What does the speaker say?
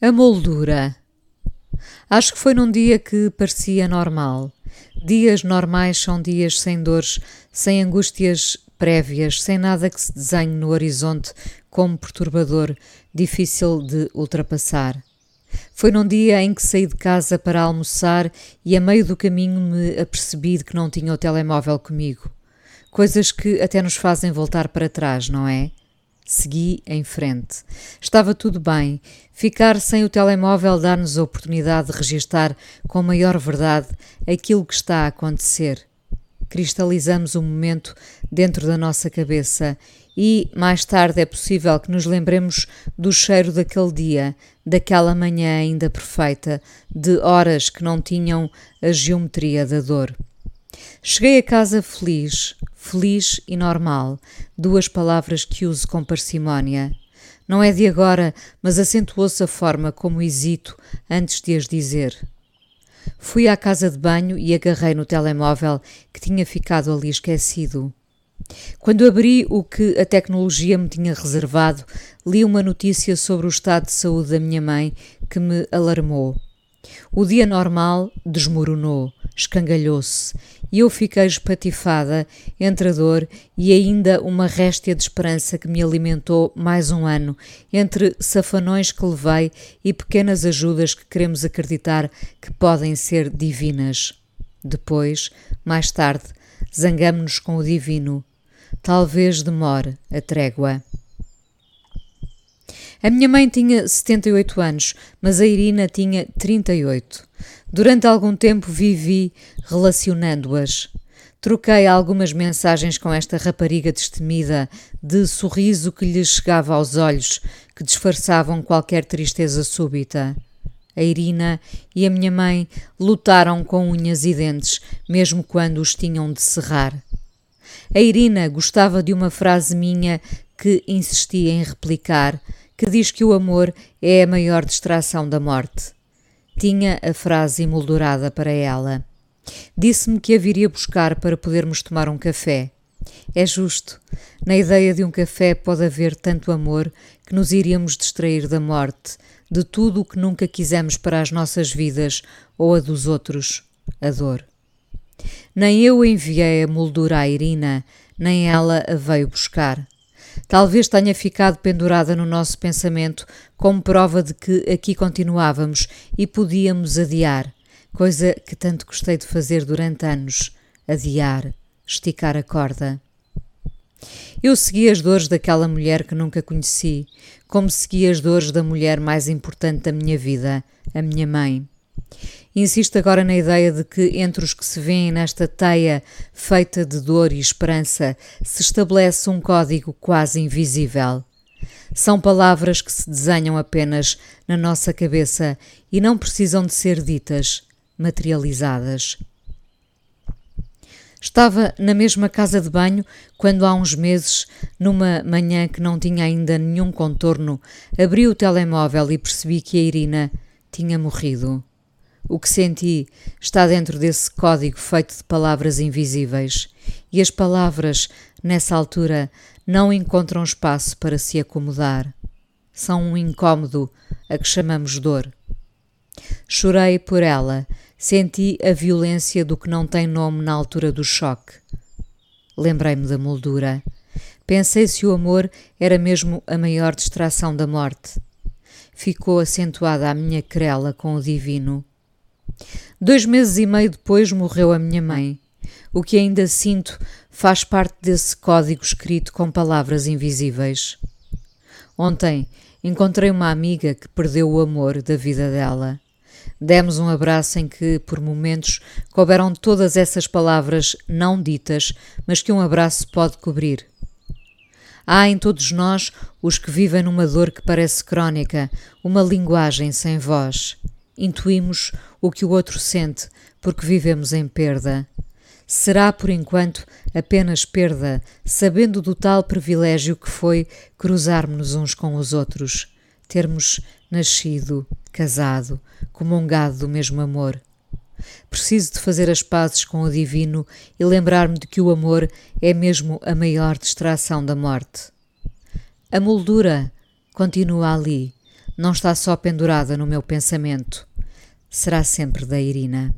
A moldura. Acho que foi num dia que parecia normal. Dias normais são dias sem dores, sem angústias prévias, sem nada que se desenhe no horizonte como perturbador, difícil de ultrapassar. Foi num dia em que saí de casa para almoçar e a meio do caminho me apercebi de que não tinha o telemóvel comigo. Coisas que até nos fazem voltar para trás, não é? Segui em frente. Estava tudo bem. Ficar sem o telemóvel dá-nos a oportunidade de registar com maior verdade aquilo que está a acontecer. Cristalizamos o momento dentro da nossa cabeça e mais tarde é possível que nos lembremos do cheiro daquele dia, daquela manhã ainda perfeita, de horas que não tinham a geometria da dor. Cheguei a casa feliz, feliz e normal, duas palavras que uso com parcimónia. Não é de agora, mas acentuou-se a forma como hesito antes de as dizer. Fui à casa de banho e agarrei no telemóvel que tinha ficado ali esquecido. Quando abri o que a tecnologia me tinha reservado, li uma notícia sobre o estado de saúde da minha mãe que me alarmou. O dia normal desmoronou, escangalhou-se e eu fiquei espatifada entre a dor e ainda uma réstia de esperança que me alimentou mais um ano, entre safanões que levei e pequenas ajudas que queremos acreditar que podem ser divinas. Depois, mais tarde, zangamo-nos com o divino. Talvez demore a trégua. A minha mãe tinha 78 anos, mas a Irina tinha 38. Durante algum tempo vivi relacionando-as. Troquei algumas mensagens com esta rapariga destemida, de sorriso que lhe chegava aos olhos, que disfarçavam qualquer tristeza súbita. A Irina e a minha mãe lutaram com unhas e dentes, mesmo quando os tinham de cerrar. A Irina gostava de uma frase minha que insistia em replicar, que diz que o amor é a maior distração da morte. Tinha a frase emoldurada para ela. Disse-me que a viria buscar para podermos tomar um café. É justo. Na ideia de um café pode haver tanto amor que nos iríamos distrair da morte, de tudo o que nunca quisemos para as nossas vidas ou a dos outros, a dor. Nem eu enviei a moldura à Irina, nem ela a veio buscar. Talvez tenha ficado pendurada no nosso pensamento como prova de que aqui continuávamos e podíamos adiar, coisa que tanto gostei de fazer durante anos: adiar, esticar a corda. Eu segui as dores daquela mulher que nunca conheci, como segui as dores da mulher mais importante da minha vida, a minha mãe. Insisto agora na ideia de que entre os que se vêem nesta teia feita de dor e esperança se estabelece um código quase invisível. São palavras que se desenham apenas na nossa cabeça e não precisam de ser ditas, materializadas. Estava na mesma casa de banho quando, há uns meses, numa manhã que não tinha ainda nenhum contorno, abri o telemóvel e percebi que a Irina tinha morrido. O que senti está dentro desse código feito de palavras invisíveis, e as palavras, nessa altura, não encontram espaço para se acomodar. São um incômodo a que chamamos dor. Chorei por ela, senti a violência do que não tem nome na altura do choque. Lembrei-me da moldura. Pensei se o amor era mesmo a maior distração da morte. Ficou acentuada a minha querela com o divino Dois meses e meio depois morreu a minha mãe. O que ainda sinto faz parte desse código escrito com palavras invisíveis. Ontem encontrei uma amiga que perdeu o amor da vida dela. Demos um abraço em que, por momentos, couberam todas essas palavras não ditas, mas que um abraço pode cobrir. Há em todos nós os que vivem numa dor que parece crónica, uma linguagem sem voz. Intuímos o que o outro sente porque vivemos em perda. Será, por enquanto, apenas perda, sabendo do tal privilégio que foi cruzarmos uns com os outros, termos nascido, casado, comungado do mesmo amor. Preciso de fazer as pazes com o divino e lembrar-me de que o amor é mesmo a maior distração da morte. A moldura continua ali, não está só pendurada no meu pensamento, será sempre da Irina.